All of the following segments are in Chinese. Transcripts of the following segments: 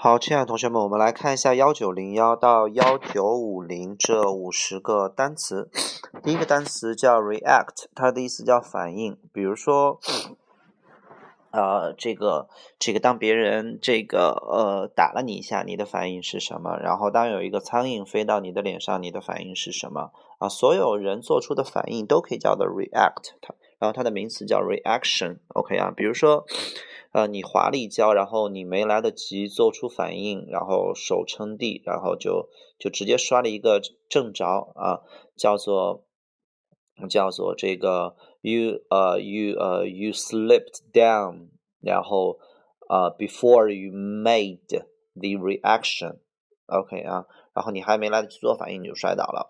好，亲爱的同学们，我们来看一下幺九零幺到幺九五零这五十个单词。第一个单词叫 react，它的意思叫反应。比如说，呃，这个这个，当别人这个呃打了你一下，你的反应是什么？然后当有一个苍蝇飞到你的脸上，你的反应是什么？啊，所有人做出的反应都可以叫做 react。它，然后它的名词叫 reaction。OK 啊，比如说。呃，你滑了一跤，然后你没来得及做出反应，然后手撑地，然后就就直接摔了一个正着啊，叫做叫做这个 you 呃 you 呃 you slipped down，然后呃 before you made the reaction，OK 啊，然后你还没来得及做反应，你就摔倒了。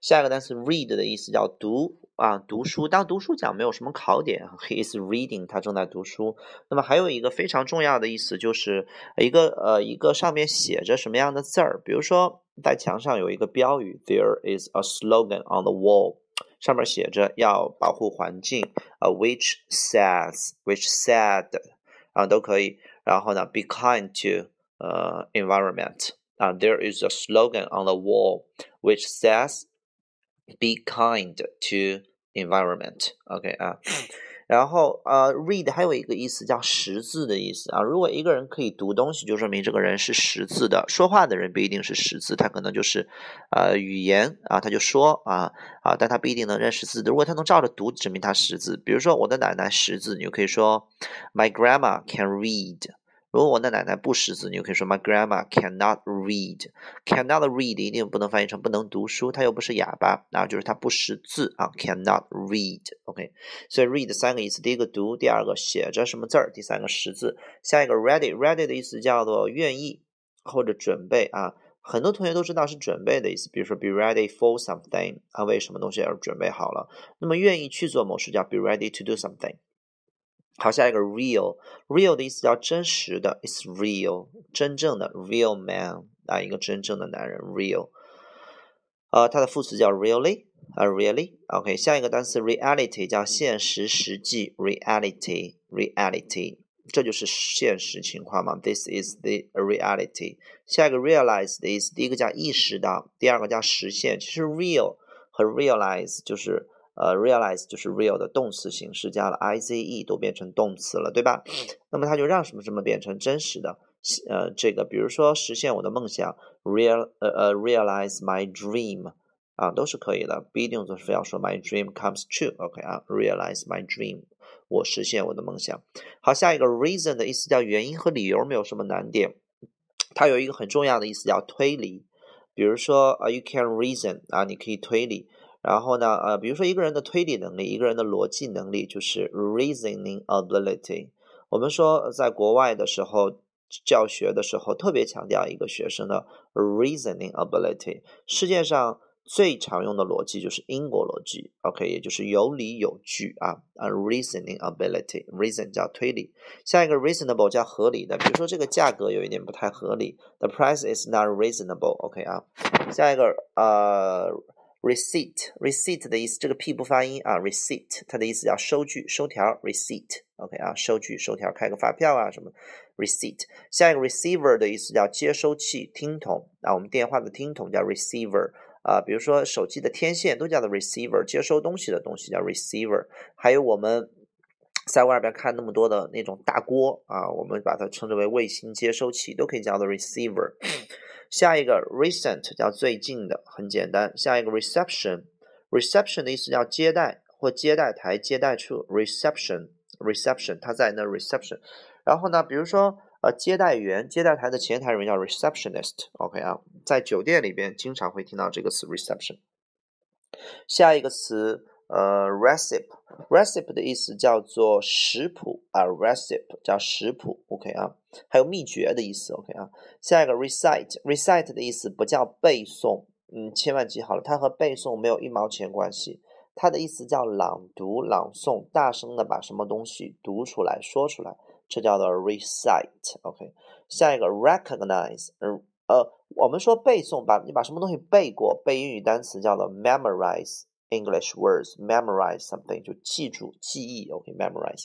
下一个单词 read 的意思叫读。啊，读书。当读书讲没有什么考点，he is reading，他正在读书。那么还有一个非常重要的意思，就是一个呃一个上面写着什么样的字儿。比如说在墙上有一个标语，there is a slogan on the wall，上面写着要保护环境，呃，which says，which said，啊都可以。然后呢，be kind to 呃 environment，啊，there is a slogan on the wall which says。Be kind to environment，OK 啊，然后呃，read 还有一个意思叫识字的意思啊。如果一个人可以读东西，就说明这个人是识字的。说话的人不一定是识字，他可能就是呃语言啊，他就说啊啊，但他不一定能认识字。如果他能照着读，证明他识字。比如说我的奶奶识字，你就可以说 My grandma can read。如果我的奶奶不识字，你就可以说 My grandma cannot read。cannot read 一定不能翻译成不能读书，她又不是哑巴啊，就是她不识字啊，cannot read。OK，所以 read 三个意思：第一个读，第二个写着什么字儿，第三个识字。下一个 ready，ready 的意思叫做愿意或者准备啊，很多同学都知道是准备的意思，比如说 be ready for something 啊，为什么东西而准备好了？那么愿意去做某事叫 be ready to do something。好，下一个 real，real 的意思叫真实的，is real，真正的 real man 啊，一个真正的男人 real。呃，它的副词叫 really 啊，really，OK。下一个单词 reality 叫现实、实际，reality，reality，这就是现实情况嘛，this is the reality。下一个 realize 的意思，第一个叫意识到，第二个叫实现。其实 real 和 realize 就是。呃，realize 就是 real 的动词形式，加了 i z e 都变成动词了，对吧？那么它就让什么什么变成真实的？呃，这个比如说实现我的梦想，real 呃呃 realize my dream 啊，都是可以的，不一定就是非要说 my dream comes true，OK 啊，realize my dream，我实现我的梦想。好，下一个 reason 的意思叫原因和理由，没有什么难点。它有一个很重要的意思叫推理，比如说啊，you can reason 啊，你可以推理。然后呢，呃，比如说一个人的推理能力，一个人的逻辑能力，就是 reasoning ability。我们说，在国外的时候教学的时候，特别强调一个学生的 reasoning ability。世界上最常用的逻辑就是因果逻辑，OK，也就是有理有据啊啊，reasoning ability。reason 叫推理，下一个 reasonable 叫合理的。比如说这个价格有一点不太合理，the price is not reasonable，OK 啊。下一个呃。Receipt，receipt 的意思，这个 p 不发音啊，receipt 它的意思叫收据、收条，receipt，OK 啊，收据、收条，开个发票啊什么，receipt。下一个 receiver 的意思叫接收器、听筒啊，我们电话的听筒叫 receiver 啊，比如说手机的天线都叫做 receiver，接收东西的东西叫 receiver。还有我们在外边看那么多的那种大锅啊，我们把它称之为卫星接收器，都可以叫做 receiver。下一个 recent 叫最近的，很简单。下一个 reception，reception 的意思叫接待或接待台、接待处。reception，reception，它在那 reception。然后呢，比如说呃，接待员、接待台的前台人叫 receptionist。OK 啊，在酒店里边经常会听到这个词 reception。下一个词。呃，recipe，recipe 的意思叫做食谱啊，recipe 叫食谱，OK 啊，还有秘诀的意思，OK 啊。下一个 recite，recite 的意思不叫背诵，嗯，千万记好了，它和背诵没有一毛钱关系，它的意思叫朗读、朗诵，大声的把什么东西读出来、说出来，这叫做 recite，OK。下一个 recognize，呃，我们说背诵，把你把什么东西背过，背英语单词叫做 memorize。English words memorize something 就记住记忆，OK memorize。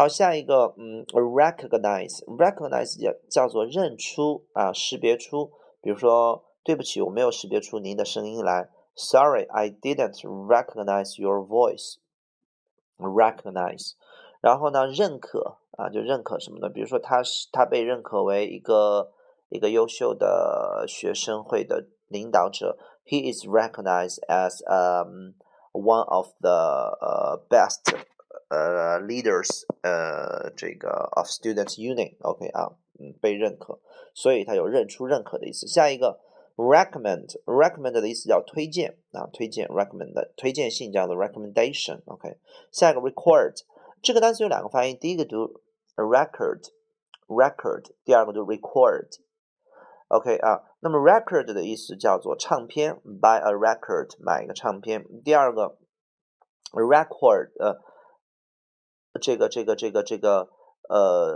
好，下一个，嗯，recognize，recognize 叫叫做认出啊，识别出。比如说，对不起，我没有识别出您的声音来。Sorry，I didn't recognize your voice。recognize，然后呢，认可啊，就认可什么的。比如说，他是他被认可为一个一个优秀的学生会的领导者。He is recognized as um one of the uh best 呃 leaders 呃这个 of student union。OK 啊，嗯，被认可，所以它有认出、认可的意思。下一个。recommend，recommend 的意思叫推荐啊，推荐 recommend 的推荐信叫做 recommendation，OK。下一个 record，这个单词有两个发音，第一个读 record，record，第二个读 record，OK 啊。那么 record 的意思叫做唱片，buy a record，买一个唱片。第二个 record，呃， 这个这个这个这个呃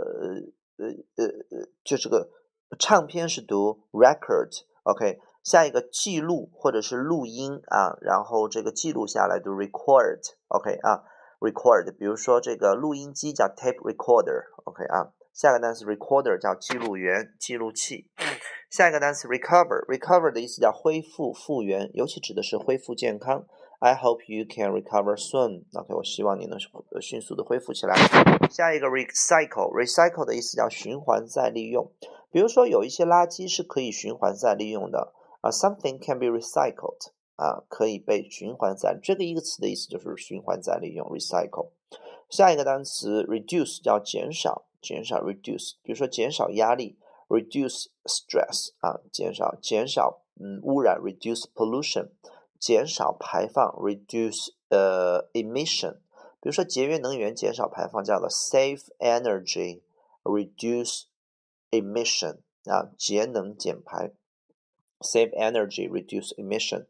呃呃呃，就这个唱片是读 record。OK，下一个记录或者是录音啊，然后这个记录下来读 record，OK 啊，record，比如说这个录音机叫 tape recorder，OK 啊，下个单词 recorder 叫记录员、记录器。下一个单词 recover，recover 的意思叫恢复、复原，尤其指的是恢复健康。I hope you can recover soon。OK，我希望你能迅速的恢复起来。下一个 recycle，recycle 的意思叫循环再利用。比如说，有一些垃圾是可以循环再利用的啊，something can be recycled 啊，可以被循环再这个一个词的意思就是循环再利用，recycle。下一个单词 reduce 叫减少，减少 reduce。比如说减少压力，reduce stress 啊，减少减少嗯污染，reduce pollution，减少排放，reduce 呃 emission。比如说节约能源，减少排放叫做 save energy，reduce。emission 啊，节能减排，save energy, reduce emission,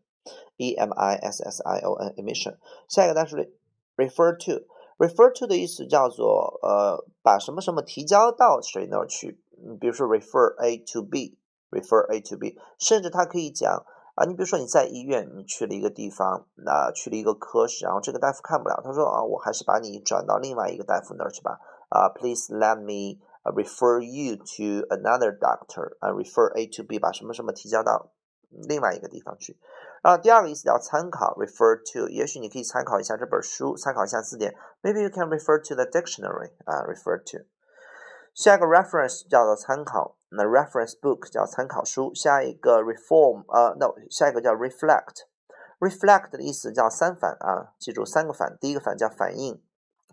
e m i s s i o n emission。下一个单词 refer to refer to 的意思叫做呃把什么什么提交到谁那儿去，比如说 refer A to B，refer A to B，甚至它可以讲啊，你比如说你在医院，你去了一个地方，啊去了一个科室，然后这个大夫看不了，他说啊，我还是把你转到另外一个大夫那儿去吧，啊，please let me。refer you to another doctor，啊，refer A to B，把什么什么提交到另外一个地方去。然后第二个意思叫参考，refer to，也许你可以参考一下这本书，参考一下字典。Maybe you can refer to the dictionary，啊，refer to。下一个 reference 叫做参考，那 reference book 叫参考书。下一个 reform，呃，no，下一个叫 reflect。reflect 的意思叫三反啊，记住三个反，第一个反叫反应，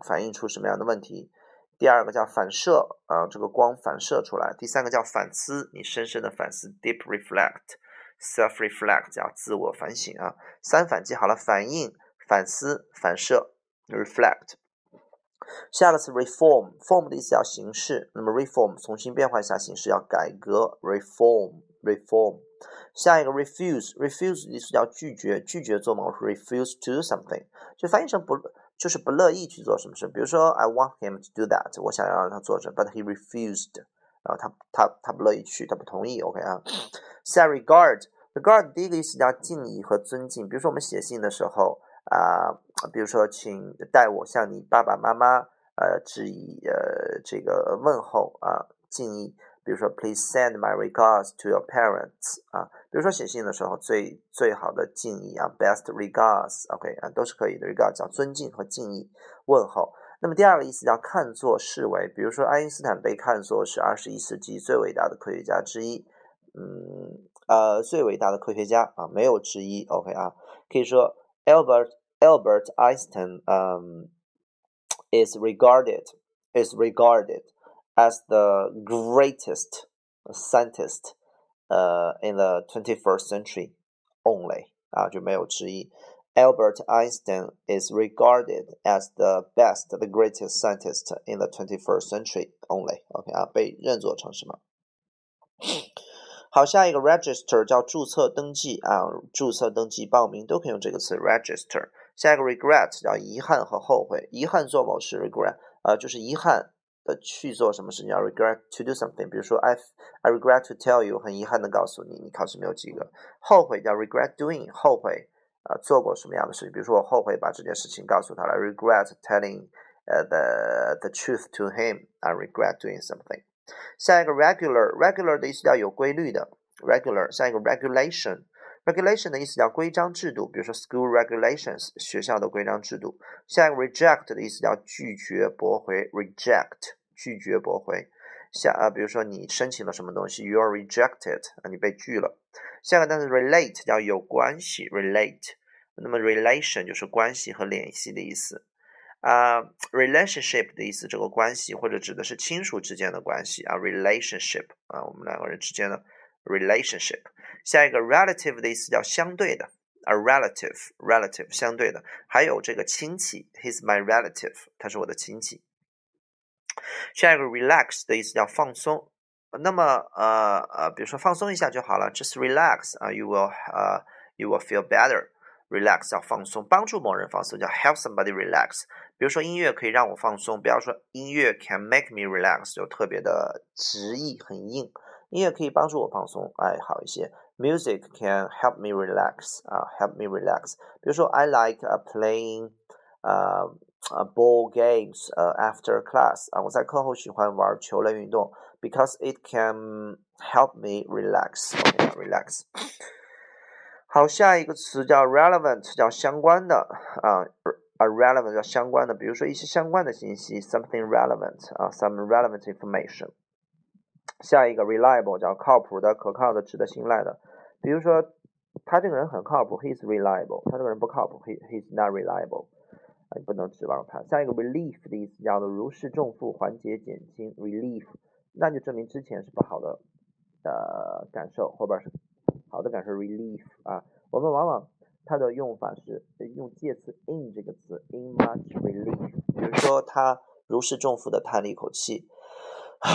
反映出什么样的问题。第二个叫反射啊，这个光反射出来。第三个叫反思，你深深的反思，deep reflect，self reflect 叫自我反省啊。三反记好了，反应、反思、反射，reflect。下个词 reform，form 的意思叫形式，那么 reform 重新变换一下形式，要改革，reform，reform。下一个 refuse，refuse 意思叫拒绝，拒绝做某事，refuse to do something，就翻译成不。就是不乐意去做什么事，比如说，I want him to do that，我想要让他做这，but he refused，然后他他他不乐意去，他不同意，OK 啊。下 regard，regard 第一个意思叫敬意和尊敬，比如说我们写信的时候啊，比如说请代我向你爸爸妈妈呃致以呃这个问候啊敬意。比如说，Please send my regards to your parents 啊。比如说写信的时候，最最好的敬意啊，best regards，OK 啊，都是可以的。regards 叫尊敬和敬意问候。那么第二个意思叫看作视为，比如说爱因斯坦被看作是二十一世纪最伟大的科学家之一，嗯呃最伟大的科学家啊，没有之一，OK 啊，可以说 Albert Albert Einstein 嗯 is regarded is regarded as the greatest scientist uh, in the 21st century only 啊，就没有之一。Albert Einstein is regarded as the best, the greatest scientist in the 21st century only. OK 啊，被认作成什么？ 好，下一个 register 叫注册登记啊，注册登记报名都可以用这个词 register。下一个 regret 叫遗憾和后悔，遗憾做某事 regret 呃，就是遗憾的去做什么事情，要 regret to do something。比如说，I I regret to tell you，很遗憾的告诉你，你考试没有及格。后悔叫 regret doing，后悔啊做过什么样的事情。比如说，我后悔把这件事情告诉他了，regret telling 呃 the the truth to him. I regret doing something. 下一个 regular，regular 的意思叫有规律的，regular。下一个 regulation，regulation 的意思叫规章制度，比如说 school regulations 学校的规章制度。下一个 reject 的意思叫拒绝驳回，reject 拒绝驳回。下啊，比如说你申请了什么东西，you are rejected 啊，你被拒了。下个单词 relate 叫有关系，relate。那么 relation 就是关系和联系的意思啊，relationship 的意思，这个关系或者指的是亲属之间的关系啊，relationship 啊，我们两个人之间的 relationship。下一个 relative 的意思叫相对的，a relative，relative 相对的，还有这个亲戚，he's my relative，他是我的亲戚。下一个 relax 的意思叫放松，那么呃呃，比如说放松一下就好了，just relax 啊，you will 呃 you will feel better。relax 要放松，帮助某人放松叫 help somebody relax。比如说音乐可以让我放松，不要说音乐 can make me relax 就特别的直译很硬。音乐可以帮助我放松，哎，好一些。Music can help me relax 啊，help me relax。比如说 I like playing 呃 ball games 呃 after class 啊，我在课后喜欢玩球类运动，because it can help me relax。relax。好，下一个词叫 relevant，叫相关的啊 ，a relevant 叫相关的，比如说一些相关的信息，something relevant 啊，some relevant information。下一个 reliable 叫靠谱的、可靠的、值得信赖的，比如说他这个人很靠谱，he is reliable，他这个人不靠谱，he he's not reliable，啊，你不能指望他。下一个 relief 的意思叫做如释重负、缓解、减轻，relief，那就证明之前是不好的呃感受，后边是。好的感受 relief 啊，我们往往它的用法是用介词 in 这个词，in much relief。比如说他如释重负的叹了一口气，啊，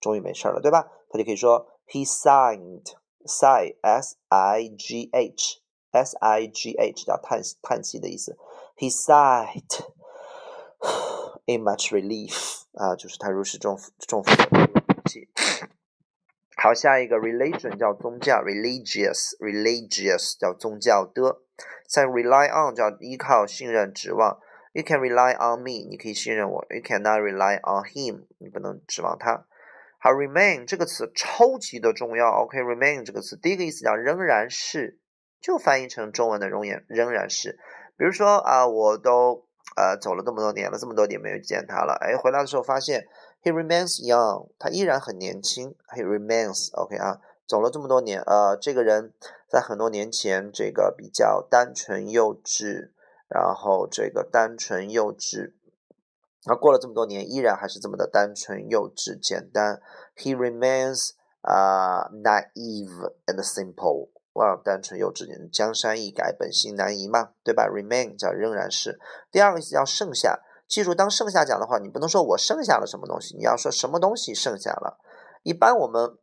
终于没事了，对吧？他就可以说 he sighed，sigh s i g h s i g h 叫叹叹气的意思，he sighed in much relief 啊，就是他如释重负重负的叹了一口气。好，下一个 religion 叫宗教，religious，religious 叫宗教的。再 rely on 叫依靠、信任、指望。You can rely on me，你可以信任我。You cannot rely on him，你不能指望他。好，remain 这个词超级的重要。OK，remain 这个词第一个意思叫仍然是，就翻译成中文的容颜仍然是。比如说啊，我都呃走了这么多年了，这么多年没有见他了，哎，回来的时候发现。He remains young，他依然很年轻。He remains，OK 啊，走了这么多年，呃，这个人在很多年前，这个比较单纯幼稚，然后这个单纯幼稚，然后过了这么多年，依然还是这么的单纯幼稚简单。He remains 啊，naive and simple，哇，单纯幼稚，江山易改，本性难移嘛，对吧？Remain 叫仍然是。第二个意思叫剩下。记住，当剩下讲的话，你不能说我剩下了什么东西，你要说什么东西剩下了。一般我们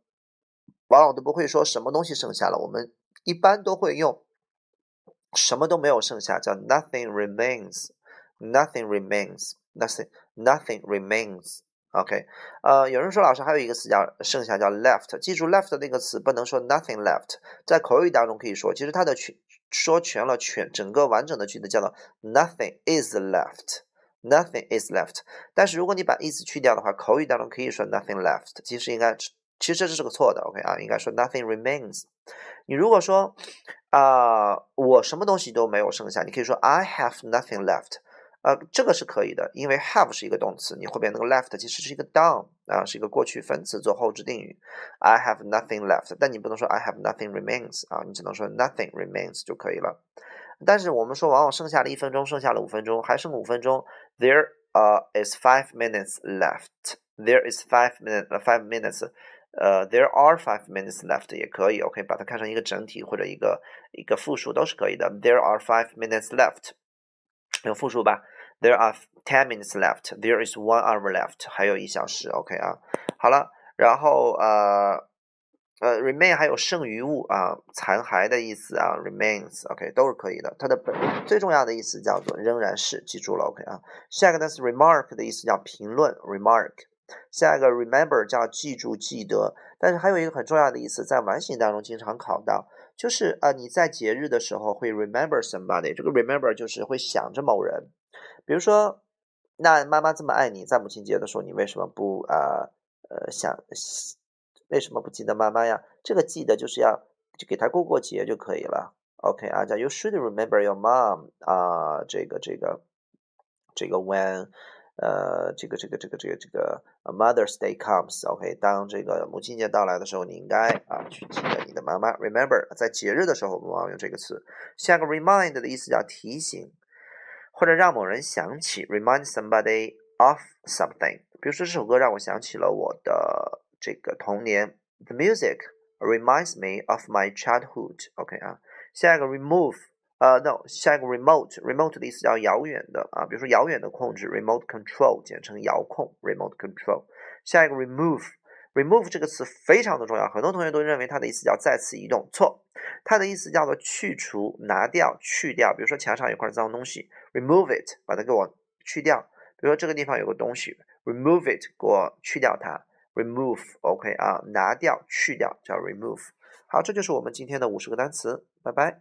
往往都不会说什么东西剩下了，我们一般都会用什么都没有剩下，叫 nothing remains，nothing remains，nothing，nothing remains。OK，呃，有人说老师还有一个词叫剩下，叫 left。记住 left 那个词不能说 nothing left，在口语当中可以说，其实它的全说全了全整个完整的句子叫做 nothing is left。Nothing is left，但是如果你把 is 去掉的话，口语当中可以说 nothing left。其实应该，其实这是个错的。OK 啊，应该说 nothing remains。你如果说啊，我什么东西都没有剩下，你可以说 I have nothing left。呃，这个是可以的，因为 have 是一个动词，你后边那个 left 其实是一个 done 啊，是一个过去分词做后置定语。I have nothing left，但你不能说 I have nothing remains 啊，你只能说 nothing remains 就可以了。但是我们说，往往剩下了一分钟，剩下了五分钟，还剩五分钟。There uh is five minutes left. There is five minutes, five minutes. 呃，there are five minutes left 也可以，OK，把它看成一个整体或者一个一个复数都是可以的。There are five minutes left，用复数吧。 There are ten minutes left. There is one hour left，还有一小时，OK 啊。好了，然后呃。呃，remain 还有剩余物啊，残骸的意思啊，remains，OK，都是可以的。它的本最重要的意思叫做仍然是，记住了，OK 啊。下一个单词 remark 的意思叫评论，remark。下一个 remember 叫记住、记得。但是还有一个很重要的意思，在完形当中经常考到，就是啊你在节日的时候会 remember somebody，这个 remember 就是会想着某人。比如说那妈妈这么爱你，在母亲节的时候，你为什么不啊呃想为什么不记得妈妈呀？这个记得就是要就给她过过节就可以了。OK 啊，叫 You should remember your mom 啊，这个这个这个 when 呃这个这个这个这个这个 Mother's Day comes OK，当这个母亲节到来的时候，你应该啊去记得你的妈妈。Remember 在节日的时候，我们往往用这个词。下个 remind 的意思叫提醒。或者让某人想起，remind somebody of something。比如说这首歌让我想起了我的这个童年。The music reminds me of my childhood。OK 啊，下一个 remove，呃，no，下一个 remote，remote 的意思叫遥远的啊，比如说遥远的控制，remote control，简称遥控，remote control。下一个 remove。 Remove 这个词非常的重要，很多同学都认为它的意思叫再次移动，错，它的意思叫做去除、拿掉、去掉。比如说墙上有块脏东西，remove it，把它给我去掉。比如说这个地方有个东西，remove it，给我去掉它。remove，OK 啊，拿掉、去掉叫 remove。好，这就是我们今天的五十个单词，拜拜。